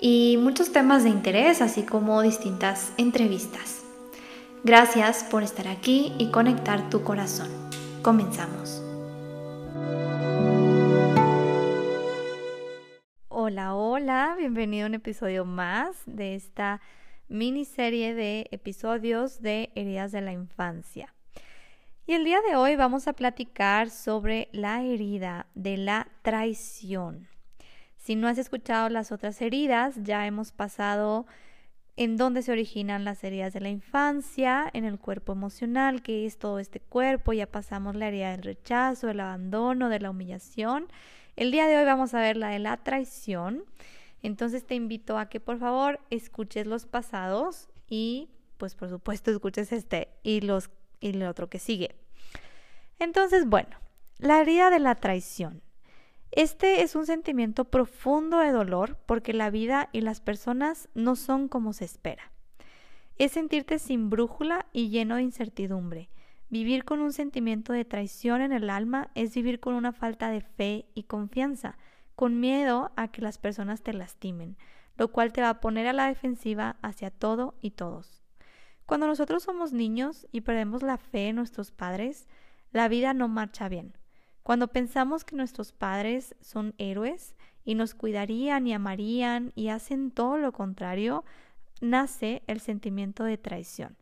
y muchos temas de interés, así como distintas entrevistas. Gracias por estar aquí y conectar tu corazón. Comenzamos. Hola, hola, bienvenido a un episodio más de esta miniserie de episodios de heridas de la infancia. Y el día de hoy vamos a platicar sobre la herida de la traición. Si no has escuchado las otras heridas, ya hemos pasado en dónde se originan las heridas de la infancia, en el cuerpo emocional, que es todo este cuerpo, ya pasamos la herida del rechazo, del abandono, de la humillación. El día de hoy vamos a ver la de la traición. Entonces te invito a que por favor escuches los pasados y pues por supuesto escuches este y los y el otro que sigue. Entonces, bueno, la herida de la traición. Este es un sentimiento profundo de dolor porque la vida y las personas no son como se espera. Es sentirte sin brújula y lleno de incertidumbre. Vivir con un sentimiento de traición en el alma es vivir con una falta de fe y confianza, con miedo a que las personas te lastimen, lo cual te va a poner a la defensiva hacia todo y todos. Cuando nosotros somos niños y perdemos la fe en nuestros padres, la vida no marcha bien. Cuando pensamos que nuestros padres son héroes y nos cuidarían y amarían y hacen todo lo contrario, nace el sentimiento de traición.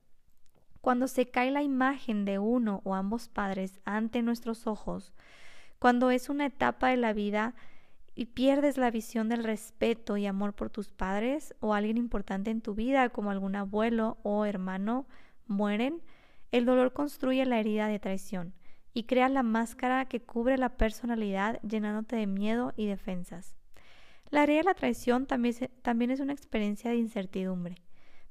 Cuando se cae la imagen de uno o ambos padres ante nuestros ojos, cuando es una etapa de la vida y pierdes la visión del respeto y amor por tus padres o alguien importante en tu vida, como algún abuelo o hermano, mueren, el dolor construye la herida de traición y crea la máscara que cubre la personalidad llenándote de miedo y defensas. La herida de la traición también, también es una experiencia de incertidumbre.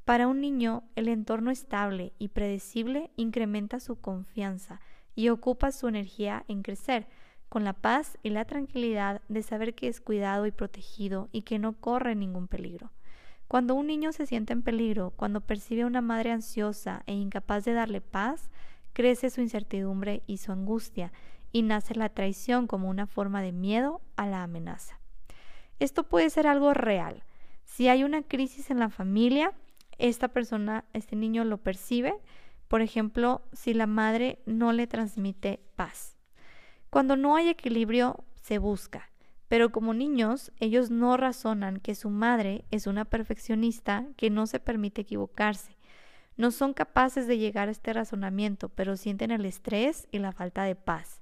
Para un niño, el entorno estable y predecible incrementa su confianza y ocupa su energía en crecer, con la paz y la tranquilidad de saber que es cuidado y protegido y que no corre ningún peligro. Cuando un niño se siente en peligro, cuando percibe a una madre ansiosa e incapaz de darle paz, crece su incertidumbre y su angustia, y nace la traición como una forma de miedo a la amenaza. Esto puede ser algo real. Si hay una crisis en la familia, esta persona, este niño lo percibe, por ejemplo, si la madre no le transmite paz. Cuando no hay equilibrio, se busca. Pero como niños, ellos no razonan que su madre es una perfeccionista que no se permite equivocarse. No son capaces de llegar a este razonamiento, pero sienten el estrés y la falta de paz.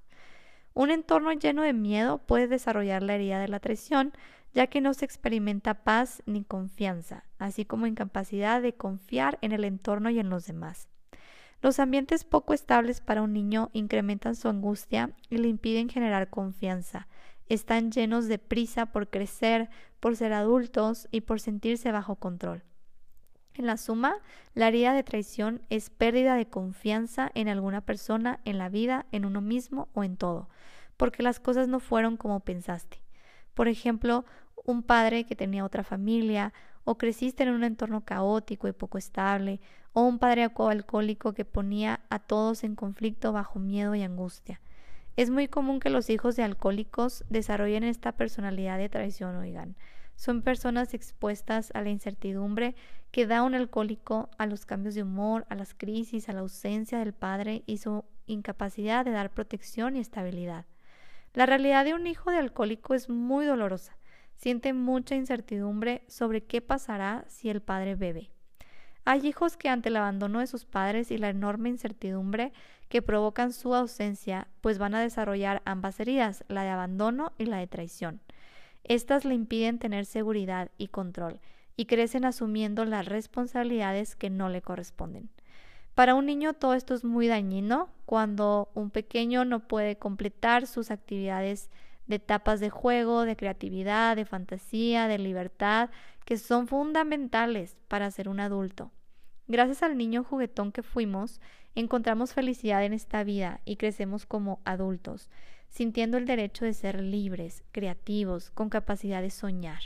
Un entorno lleno de miedo puede desarrollar la herida de la traición, ya que no se experimenta paz ni confianza, así como incapacidad de confiar en el entorno y en los demás. Los ambientes poco estables para un niño incrementan su angustia y le impiden generar confianza. Están llenos de prisa por crecer, por ser adultos y por sentirse bajo control. En la suma, la herida de traición es pérdida de confianza en alguna persona, en la vida, en uno mismo o en todo, porque las cosas no fueron como pensaste. Por ejemplo, un padre que tenía otra familia, o creciste en un entorno caótico y poco estable, o un padre alcohólico que ponía a todos en conflicto bajo miedo y angustia. Es muy común que los hijos de alcohólicos desarrollen esta personalidad de traición, oigan. Son personas expuestas a la incertidumbre que da un alcohólico, a los cambios de humor, a las crisis, a la ausencia del padre y su incapacidad de dar protección y estabilidad. La realidad de un hijo de alcohólico es muy dolorosa. Siente mucha incertidumbre sobre qué pasará si el padre bebe. Hay hijos que ante el abandono de sus padres y la enorme incertidumbre que provocan su ausencia, pues van a desarrollar ambas heridas, la de abandono y la de traición. Estas le impiden tener seguridad y control, y crecen asumiendo las responsabilidades que no le corresponden. Para un niño todo esto es muy dañino cuando un pequeño no puede completar sus actividades de etapas de juego, de creatividad, de fantasía, de libertad, que son fundamentales para ser un adulto. Gracias al niño juguetón que fuimos, encontramos felicidad en esta vida y crecemos como adultos, sintiendo el derecho de ser libres, creativos, con capacidad de soñar.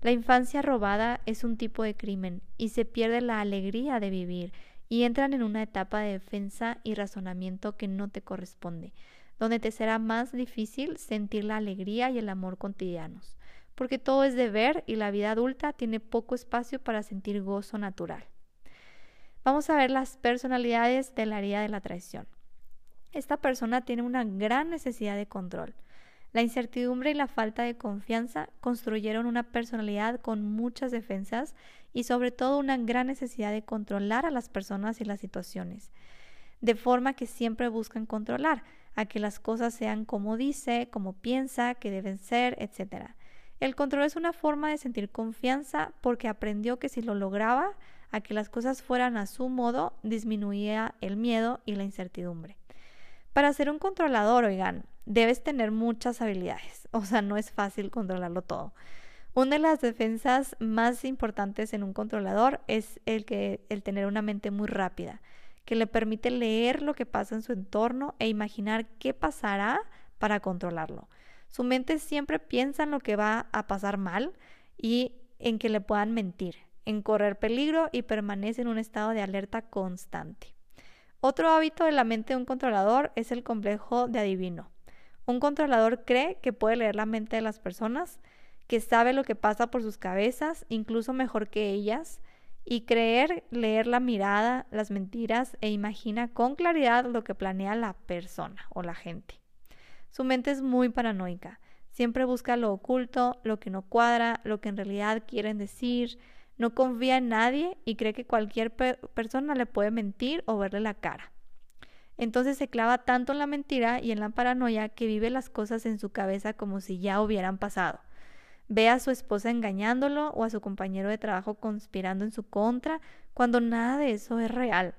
La infancia robada es un tipo de crimen y se pierde la alegría de vivir y entran en una etapa de defensa y razonamiento que no te corresponde, donde te será más difícil sentir la alegría y el amor cotidianos, porque todo es deber y la vida adulta tiene poco espacio para sentir gozo natural. Vamos a ver las personalidades de la herida de la traición. Esta persona tiene una gran necesidad de control. La incertidumbre y la falta de confianza construyeron una personalidad con muchas defensas y sobre todo una gran necesidad de controlar a las personas y las situaciones, de forma que siempre buscan controlar a que las cosas sean como dice, como piensa, que deben ser, etc. El control es una forma de sentir confianza porque aprendió que si lo lograba, a que las cosas fueran a su modo, disminuía el miedo y la incertidumbre. Para ser un controlador, oigan, debes tener muchas habilidades, o sea, no es fácil controlarlo todo. Una de las defensas más importantes en un controlador es el que el tener una mente muy rápida, que le permite leer lo que pasa en su entorno e imaginar qué pasará para controlarlo. Su mente siempre piensa en lo que va a pasar mal y en que le puedan mentir, en correr peligro y permanece en un estado de alerta constante. Otro hábito de la mente de un controlador es el complejo de adivino. Un controlador cree que puede leer la mente de las personas, que sabe lo que pasa por sus cabezas, incluso mejor que ellas, y creer leer la mirada, las mentiras e imagina con claridad lo que planea la persona o la gente. Su mente es muy paranoica. Siempre busca lo oculto, lo que no cuadra, lo que en realidad quieren decir, no confía en nadie y cree que cualquier persona le puede mentir o verle la cara. Entonces se clava tanto en la mentira y en la paranoia que vive las cosas en su cabeza como si ya hubieran pasado. Ve a su esposa engañándolo o a su compañero de trabajo conspirando en su contra cuando nada de eso es real.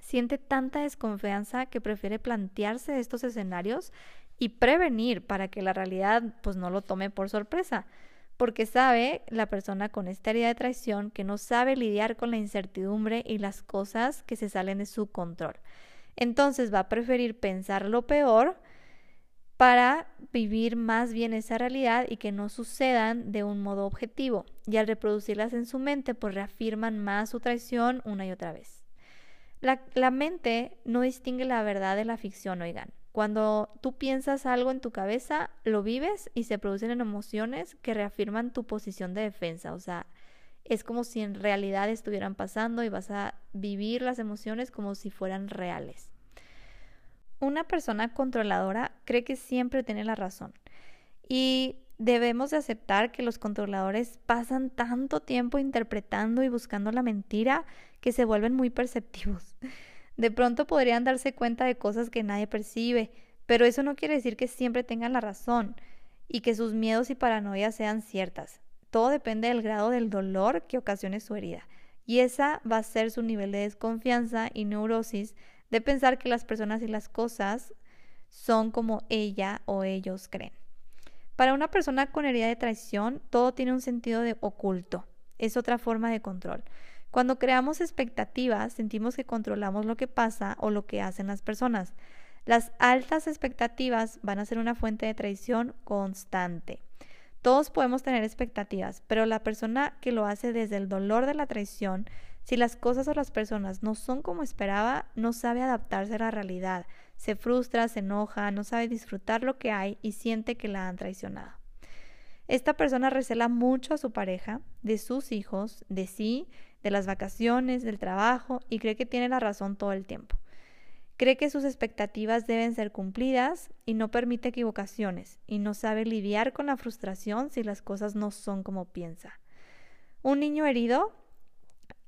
Siente tanta desconfianza que prefiere plantearse estos escenarios y prevenir para que la realidad pues no lo tome por sorpresa porque sabe la persona con esta herida de traición que no sabe lidiar con la incertidumbre y las cosas que se salen de su control. Entonces va a preferir pensar lo peor para vivir más bien esa realidad y que no sucedan de un modo objetivo. Y al reproducirlas en su mente, pues reafirman más su traición una y otra vez. La, la mente no distingue la verdad de la ficción, oigan. Cuando tú piensas algo en tu cabeza, lo vives y se producen emociones que reafirman tu posición de defensa. O sea, es como si en realidad estuvieran pasando y vas a vivir las emociones como si fueran reales. Una persona controladora cree que siempre tiene la razón y debemos de aceptar que los controladores pasan tanto tiempo interpretando y buscando la mentira que se vuelven muy perceptivos. De pronto podrían darse cuenta de cosas que nadie percibe, pero eso no quiere decir que siempre tengan la razón y que sus miedos y paranoias sean ciertas. Todo depende del grado del dolor que ocasione su herida. Y esa va a ser su nivel de desconfianza y neurosis de pensar que las personas y las cosas son como ella o ellos creen. Para una persona con herida de traición, todo tiene un sentido de oculto. Es otra forma de control. Cuando creamos expectativas, sentimos que controlamos lo que pasa o lo que hacen las personas. Las altas expectativas van a ser una fuente de traición constante. Todos podemos tener expectativas, pero la persona que lo hace desde el dolor de la traición, si las cosas o las personas no son como esperaba, no sabe adaptarse a la realidad, se frustra, se enoja, no sabe disfrutar lo que hay y siente que la han traicionado. Esta persona recela mucho a su pareja, de sus hijos, de sí de las vacaciones, del trabajo y cree que tiene la razón todo el tiempo. Cree que sus expectativas deben ser cumplidas y no permite equivocaciones y no sabe lidiar con la frustración si las cosas no son como piensa. Un niño herido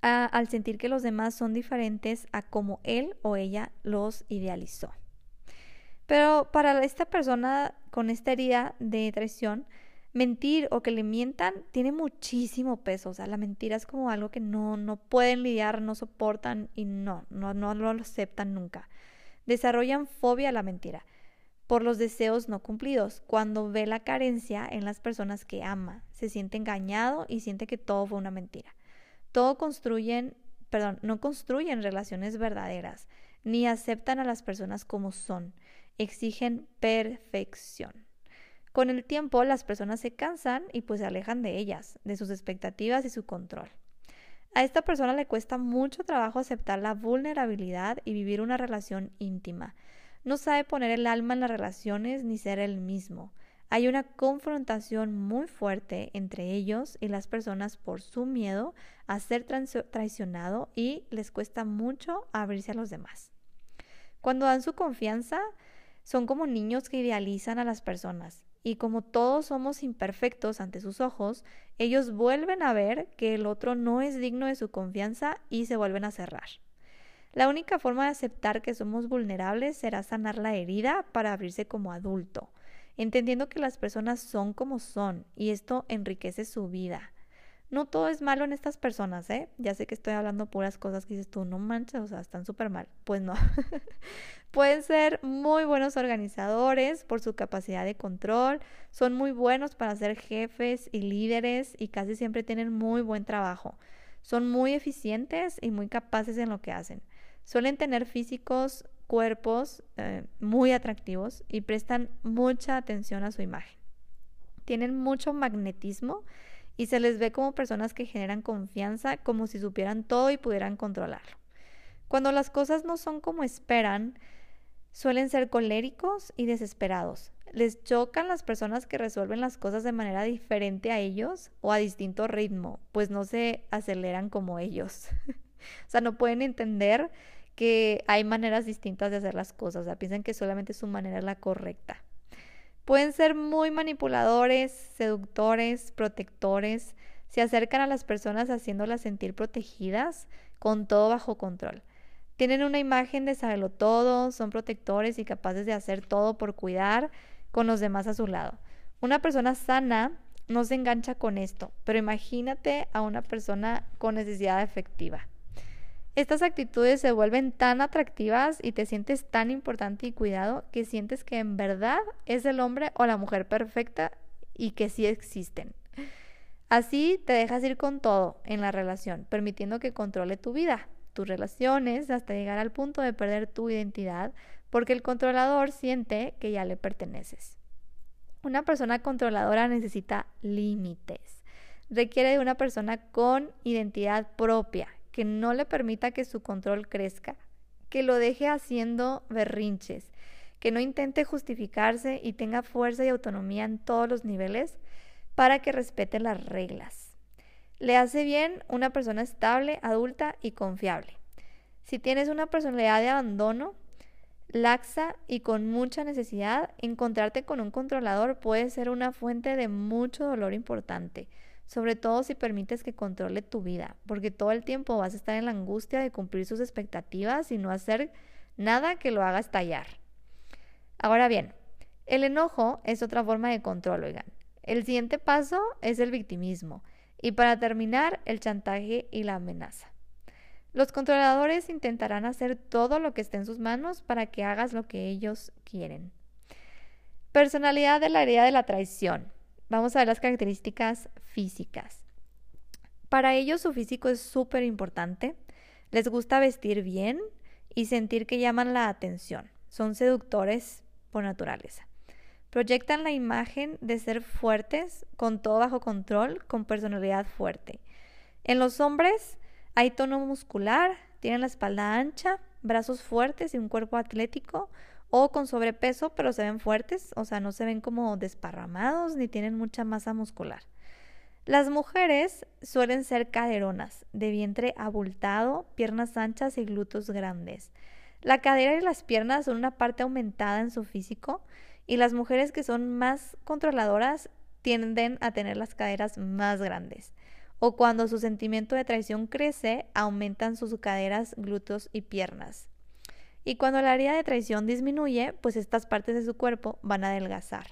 al sentir que los demás son diferentes a como él o ella los idealizó. Pero para esta persona con esta herida de traición, mentir o que le mientan tiene muchísimo peso. O sea, la mentira es como algo que no, no pueden lidiar, no soportan y no, no, no lo aceptan nunca. Desarrollan fobia a la mentira. por los deseos no cumplidos, cuando ve la carencia en las personas que ama, se siente engañado y siente que todo fue una mentira. Todo construyen, perdón, no construyen relaciones verdaderas, ni aceptan a las personas como son, exigen perfección. Con el tiempo las personas se cansan y pues se alejan de ellas, de sus expectativas y su control. A esta persona le cuesta mucho trabajo aceptar la vulnerabilidad y vivir una relación íntima. No sabe poner el alma en las relaciones ni ser el mismo. Hay una confrontación muy fuerte entre ellos y las personas por su miedo a ser traicionado y les cuesta mucho abrirse a los demás. Cuando dan su confianza, son como niños que idealizan a las personas y como todos somos imperfectos ante sus ojos, ellos vuelven a ver que el otro no es digno de su confianza y se vuelven a cerrar. La única forma de aceptar que somos vulnerables será sanar la herida para abrirse como adulto, entendiendo que las personas son como son y esto enriquece su vida. No todo es malo en estas personas, ¿eh? Ya sé que estoy hablando puras cosas que dices tú, no manches, o sea, están súper mal. Pues no. Pueden ser muy buenos organizadores por su capacidad de control, son muy buenos para ser jefes y líderes y casi siempre tienen muy buen trabajo. Son muy eficientes y muy capaces en lo que hacen. Suelen tener físicos, cuerpos eh, muy atractivos y prestan mucha atención a su imagen. Tienen mucho magnetismo y se les ve como personas que generan confianza, como si supieran todo y pudieran controlarlo. Cuando las cosas no son como esperan, suelen ser coléricos y desesperados. Les chocan las personas que resuelven las cosas de manera diferente a ellos o a distinto ritmo, pues no se aceleran como ellos. o sea, no pueden entender que hay maneras distintas de hacer las cosas, o sea, piensan que solamente su manera es la correcta. Pueden ser muy manipuladores, seductores, protectores, se acercan a las personas haciéndolas sentir protegidas, con todo bajo control. Tienen una imagen de saberlo todo, son protectores y capaces de hacer todo por cuidar con los demás a su lado. Una persona sana no se engancha con esto, pero imagínate a una persona con necesidad efectiva. Estas actitudes se vuelven tan atractivas y te sientes tan importante y cuidado que sientes que en verdad es el hombre o la mujer perfecta y que sí existen. Así te dejas ir con todo en la relación, permitiendo que controle tu vida, tus relaciones, hasta llegar al punto de perder tu identidad, porque el controlador siente que ya le perteneces. Una persona controladora necesita límites. Requiere de una persona con identidad propia, que no le permita que su control crezca, que lo deje haciendo berrinches, que no intente justificarse y tenga fuerza y autonomía en todos los niveles para que respete las reglas. Le hace bien una persona estable, adulta y confiable. Si tienes una personalidad de abandono, laxa y con mucha necesidad, encontrarte con un controlador puede ser una fuente de mucho dolor importante sobre todo si permites que controle tu vida, porque todo el tiempo vas a estar en la angustia de cumplir sus expectativas y no hacer nada que lo haga estallar. Ahora bien, el enojo es otra forma de control, oigan. El siguiente paso es el victimismo y para terminar, el chantaje y la amenaza. Los controladores intentarán hacer todo lo que esté en sus manos para que hagas lo que ellos quieren. Personalidad de la herida de la traición. Vamos a ver las características físicas. Para ellos su físico es súper importante. Les gusta vestir bien y sentir que llaman la atención. Son seductores por naturaleza. Proyectan la imagen de ser fuertes, con todo bajo control, con personalidad fuerte. En los hombres hay tono muscular, tienen la espalda ancha, brazos fuertes y un cuerpo atlético, o con sobrepeso, pero se ven fuertes, o sea, no se ven como desparramados ni tienen mucha masa muscular. Las mujeres suelen ser caderonas, de vientre abultado, piernas anchas y glúteos grandes. La cadera y las piernas son una parte aumentada en su físico y las mujeres que son más controladoras tienden a tener las caderas más grandes. O cuando su sentimiento de traición crece, aumentan sus caderas, glúteos y piernas. Y cuando la herida de traición disminuye, pues estas partes de su cuerpo van a adelgazar.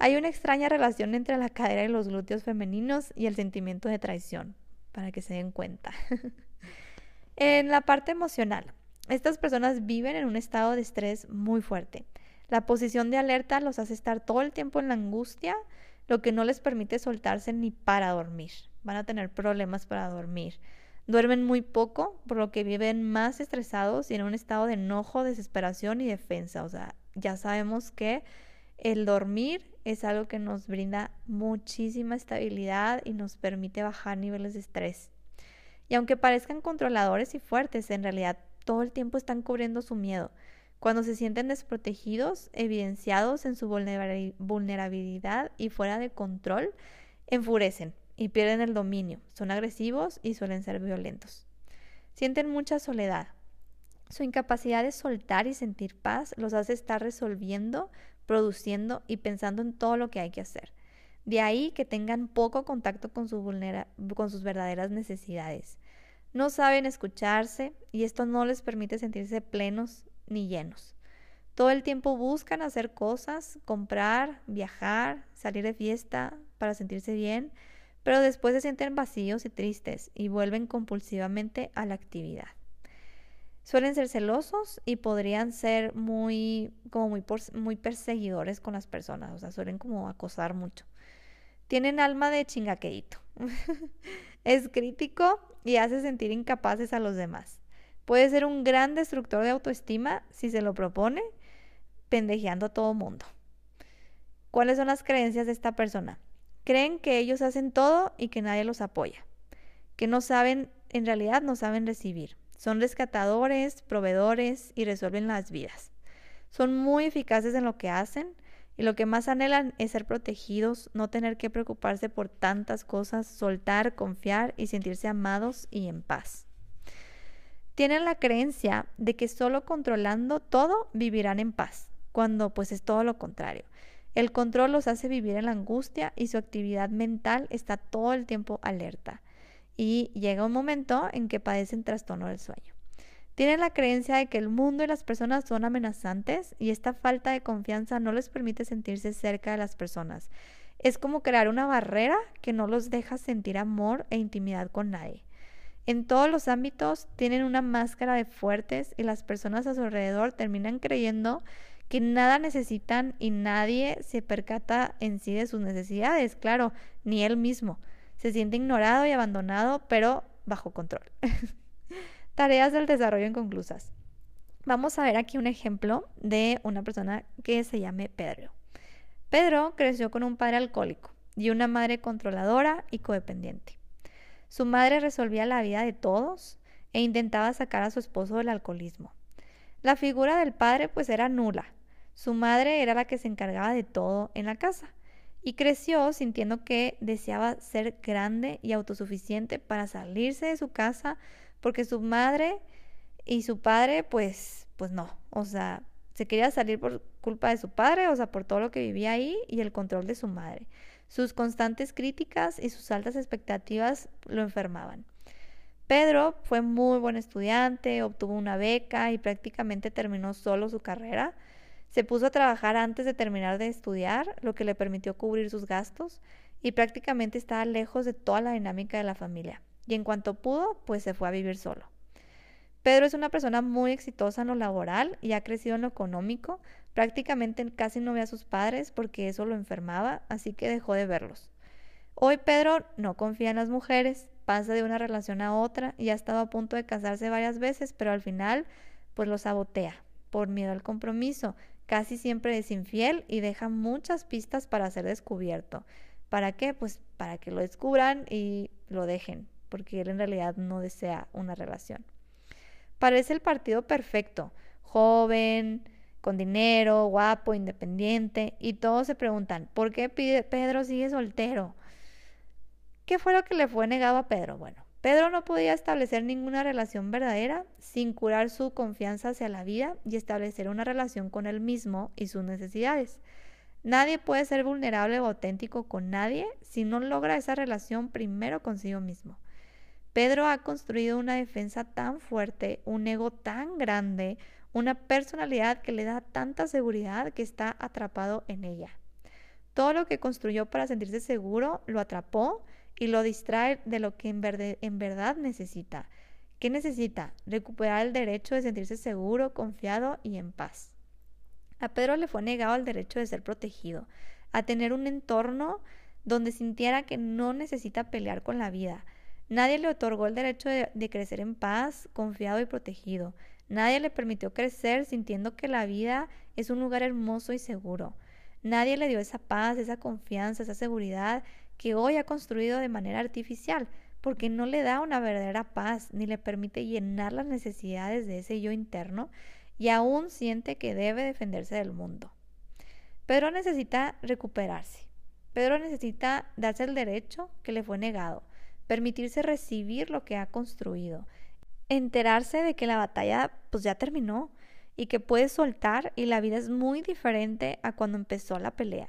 Hay una extraña relación entre la cadera y los glúteos femeninos y el sentimiento de traición, para que se den cuenta. en la parte emocional, estas personas viven en un estado de estrés muy fuerte. La posición de alerta los hace estar todo el tiempo en la angustia, lo que no les permite soltarse ni para dormir. Van a tener problemas para dormir. Duermen muy poco, por lo que viven más estresados y en un estado de enojo, desesperación y defensa. O sea, ya sabemos que el dormir es algo que nos brinda muchísima estabilidad y nos permite bajar niveles de estrés. Y aunque parezcan controladores y fuertes, en realidad todo el tiempo están cubriendo su miedo. Cuando se sienten desprotegidos, evidenciados en su vulnerabilidad y fuera de control, enfurecen y pierden el dominio. Son agresivos y suelen ser violentos. Sienten mucha soledad. Su incapacidad de soltar y sentir paz los hace estar resolviendo, produciendo y pensando en todo lo que hay que hacer. De ahí que tengan poco contacto con, su con sus verdaderas necesidades. No saben escucharse y esto no les permite sentirse plenos ni llenos. Todo el tiempo buscan hacer cosas, comprar, viajar, salir de fiesta para sentirse bien, pero después se sienten vacíos y tristes y vuelven compulsivamente a la actividad. Suelen ser celosos y podrían ser muy, como muy, muy perseguidores con las personas, o sea, suelen como acosar mucho. Tienen alma de chingaqueíto. es crítico y hace sentir incapaces a los demás. Puede ser un gran destructor de autoestima si se lo propone, pendejeando a todo mundo. ¿Cuáles son las creencias de esta persona? Creen que ellos hacen todo y que nadie los apoya. Que no saben, en realidad no saben recibir. Son rescatadores, proveedores y resuelven las vidas. Son muy eficaces en lo que hacen y lo que más anhelan es ser protegidos, no tener que preocuparse por tantas cosas, soltar, confiar y sentirse amados y en paz tienen la creencia de que solo controlando todo vivirán en paz, cuando pues es todo lo contrario. El control los hace vivir en la angustia y su actividad mental está todo el tiempo alerta. Y llega un momento en que padecen trastorno del sueño. Tienen la creencia de que el mundo y las personas son amenazantes y esta falta de confianza no les permite sentirse cerca de las personas. Es como crear una barrera que no los deja sentir amor e intimidad con nadie. En todos los ámbitos tienen una máscara de fuertes y las personas a su alrededor terminan creyendo que nada necesitan y nadie se percata en sí de sus necesidades, claro, ni él mismo. Se siente ignorado y abandonado, pero bajo control. Tareas del desarrollo inconclusas. Vamos a ver aquí un ejemplo de una persona que se llame Pedro. Pedro creció con un padre alcohólico y una madre controladora y codependiente. Su madre resolvía la vida de todos e intentaba sacar a su esposo del alcoholismo. La figura del padre pues era nula. Su madre era la que se encargaba de todo en la casa y creció sintiendo que deseaba ser grande y autosuficiente para salirse de su casa porque su madre y su padre pues pues no, o sea, se quería salir por culpa de su padre, o sea, por todo lo que vivía ahí y el control de su madre. Sus constantes críticas y sus altas expectativas lo enfermaban. Pedro fue muy buen estudiante, obtuvo una beca y prácticamente terminó solo su carrera. Se puso a trabajar antes de terminar de estudiar, lo que le permitió cubrir sus gastos y prácticamente estaba lejos de toda la dinámica de la familia. Y en cuanto pudo, pues se fue a vivir solo. Pedro es una persona muy exitosa en lo laboral y ha crecido en lo económico. Prácticamente casi no ve a sus padres porque eso lo enfermaba, así que dejó de verlos. Hoy Pedro no confía en las mujeres, pasa de una relación a otra y ha estado a punto de casarse varias veces, pero al final pues lo sabotea por miedo al compromiso. Casi siempre es infiel y deja muchas pistas para ser descubierto. ¿Para qué? Pues para que lo descubran y lo dejen, porque él en realidad no desea una relación. Parece el partido perfecto, joven, con dinero, guapo, independiente, y todos se preguntan, ¿por qué Pedro sigue soltero? ¿Qué fue lo que le fue negado a Pedro? Bueno, Pedro no podía establecer ninguna relación verdadera sin curar su confianza hacia la vida y establecer una relación con él mismo y sus necesidades. Nadie puede ser vulnerable o auténtico con nadie si no logra esa relación primero consigo mismo. Pedro ha construido una defensa tan fuerte, un ego tan grande, una personalidad que le da tanta seguridad que está atrapado en ella. Todo lo que construyó para sentirse seguro lo atrapó y lo distrae de lo que en, verdad necesita. ¿Qué necesita? Recuperar el derecho de sentirse seguro, confiado y en paz. A Pedro le fue negado el derecho de ser protegido, a tener un entorno donde sintiera que no necesita pelear con la vida. Nadie le otorgó el derecho de, de, crecer en paz, confiado y protegido. Nadie le permitió crecer sintiendo que la vida es un lugar hermoso y seguro. Nadie le dio esa paz, esa confianza, esa seguridad que hoy ha construido de manera artificial, porque no le da una verdadera paz ni le permite llenar las necesidades de ese yo interno y aún siente que debe defenderse del mundo. Pedro necesita recuperarse. Pedro necesita darse el derecho que le fue negado, permitirse recibir lo que ha construido, enterarse de que la batalla pues ya terminó y que puede soltar y la vida es muy diferente a cuando empezó la pelea.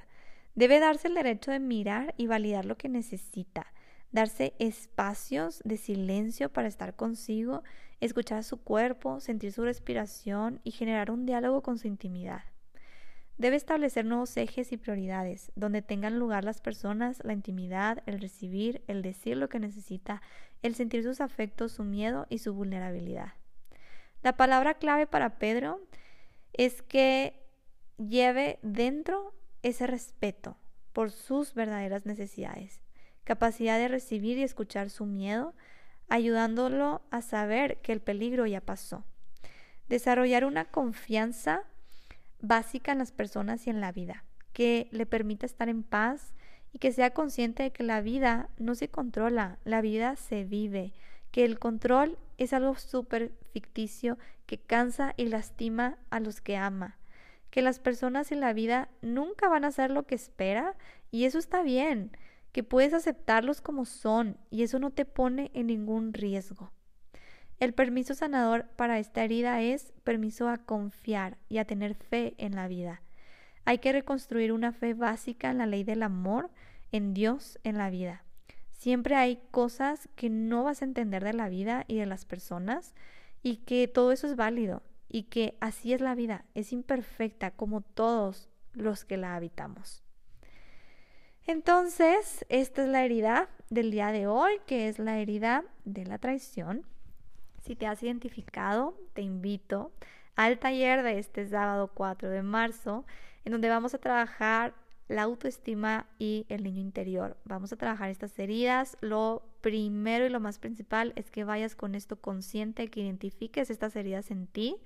Debe darse el derecho de mirar y validar lo que necesita, darse espacios de silencio para estar consigo, escuchar su cuerpo, sentir su respiración y generar un diálogo con su intimidad. Debe establecer nuevos ejes y prioridades, donde tengan lugar las personas, la intimidad, el recibir, el decir lo que necesita, el sentir sus afectos, su miedo y su vulnerabilidad. La palabra clave para Pedro es que lleve dentro ese respeto por sus verdaderas necesidades, capacidad de recibir y escuchar su miedo, ayudándolo a saber que el peligro ya pasó. Desarrollar una confianza básica en las personas y en la vida, que le permita estar en paz y que sea consciente de que la vida no se controla, la vida se vive, que el control es algo súper ficticio que cansa y lastima a los que ama, que las personas en la vida nunca van a hacer lo que espera y eso está bien, que puedes aceptarlos como son y eso no te pone en ningún riesgo. El permiso sanador para esta herida es permiso a confiar y a tener fe en la vida. Hay que reconstruir una fe básica en la ley del amor, en Dios, en la vida. Siempre hay cosas que no vas a entender de la vida y de las personas y que todo eso es válido y que así es la vida, es imperfecta como todos los que la habitamos. Entonces, esta es la herida del día de hoy, que es la herida de la traición. Si te has identificado, te invito al taller de este sábado 4 de marzo, en donde vamos a trabajar la autoestima y el niño interior. Vamos a trabajar estas heridas. Lo primero y lo más principal es que vayas con esto consciente, que identifiques estas heridas en ti.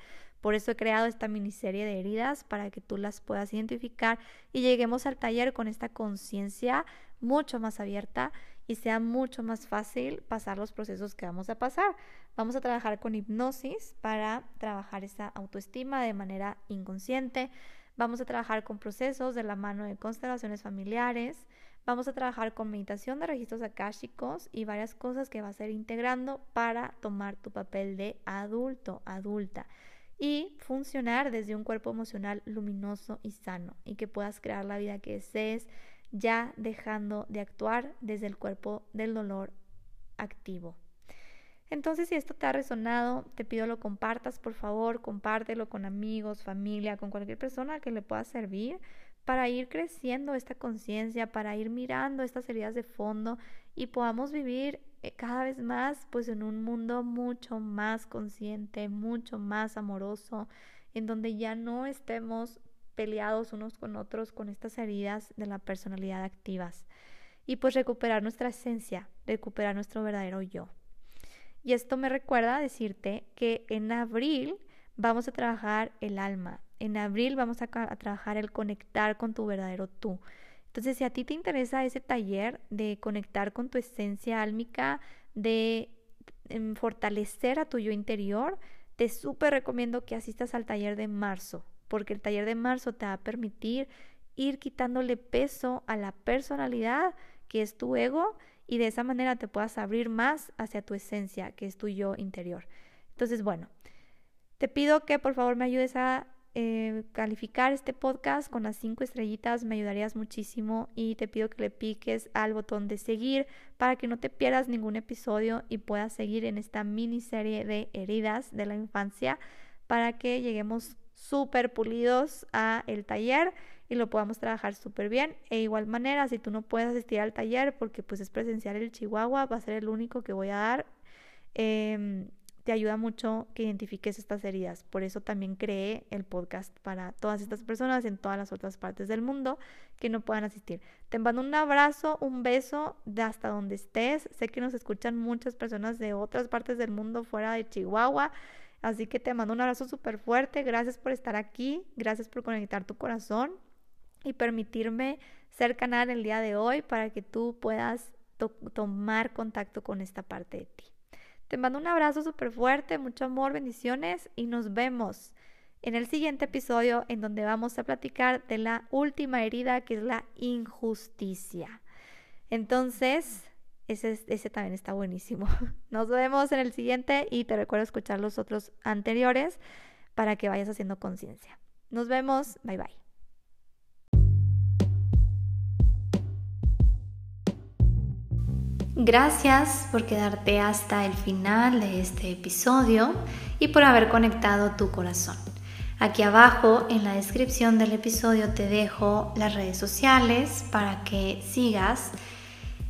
Por eso he creado esta miniserie de heridas para que tú las puedas identificar y lleguemos al taller con esta conciencia mucho más abierta y sea mucho más fácil pasar los procesos que vamos a pasar. Vamos a trabajar con hipnosis para trabajar esa autoestima de manera inconsciente Vamos a trabajar con procesos de la mano de constelaciones familiares. Vamos a trabajar con meditación de registros akáshicos y varias cosas que vas a ir integrando para tomar tu papel de adulto, adulta y funcionar desde un cuerpo emocional luminoso y sano y que puedas crear la vida que desees ya dejando de actuar desde el cuerpo del dolor activo. Entonces, si esto te ha resonado, te pido lo compartas, por favor, compártelo con amigos, familia, con cualquier persona que le pueda servir para ir creciendo esta conciencia, para ir mirando estas heridas de fondo y podamos vivir eh, cada vez más pues en un mundo mucho más consciente, mucho más amoroso, en donde ya no estemos peleados unos con otros con estas heridas de la personalidad activas y pues recuperar nuestra esencia, recuperar nuestro verdadero yo. Y esto me recuerda decirte que en abril vamos a trabajar el alma. En abril vamos a, trabajar el conectar con tu verdadero tú. Entonces, si a ti te interesa ese taller de conectar con tu esencia álmica, de em, fortalecer a tu yo interior, te súper recomiendo que asistas al taller de marzo, porque el taller de marzo te va a permitir ir quitándole peso a la personalidad que es tu ego y de esa manera te puedas abrir más hacia tu esencia, que es tu yo interior. Entonces, bueno, te pido que por favor me ayudes a eh, calificar este podcast con las cinco estrellitas, me ayudarías muchísimo y te pido que le piques al botón de seguir para que no te pierdas ningún episodio y puedas seguir en esta miniserie de heridas de la infancia para que lleguemos súper pulidos a el taller y lo podamos trabajar súper bien. E igual manera, si tú no puedes asistir al taller porque pues es presencial el Chihuahua, va a ser el único que voy a dar. Em, te ayuda mucho que identifiques estas heridas. Por eso también creé el podcast para todas estas personas en todas las otras partes del mundo que no puedan asistir. Te mando un abrazo, un beso de hasta donde estés. Sé que nos escuchan muchas personas de otras partes del mundo fuera de Chihuahua. Así que te mando un abrazo súper fuerte. Gracias por estar aquí. Gracias por conectar tu corazón y permitirme ser canal el día de hoy para que tú puedas tomar contacto con esta parte de ti. Te mando un abrazo súper fuerte, mucho amor, bendiciones y nos vemos en el siguiente episodio en donde vamos a platicar de la última herida que es la injusticia. Entonces, ese, ese también está buenísimo. Nos vemos en el siguiente y te recuerdo escuchar los otros anteriores para que vayas haciendo conciencia. Nos vemos, bye bye. Gracias por quedarte hasta el final de este episodio y por haber conectado tu corazón. Aquí abajo en la descripción del episodio te dejo las redes sociales para que sigas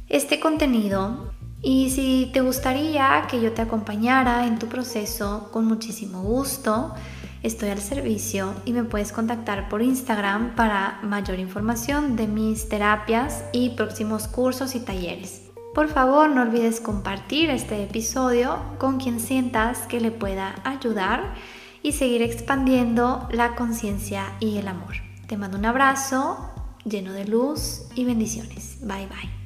este contenido y si te gustaría que yo te acompañara en tu proceso, con muchísimo gusto, estoy al servicio y me puedes contactar por Instagram para mayor información de mis terapias y próximos cursos y talleres. Por favor, no olvides compartir este episodio con quien sientas que le pueda ayudar y seguir expandiendo la conciencia y el amor. Te mando un abrazo lleno de luz y bendiciones. Bye bye.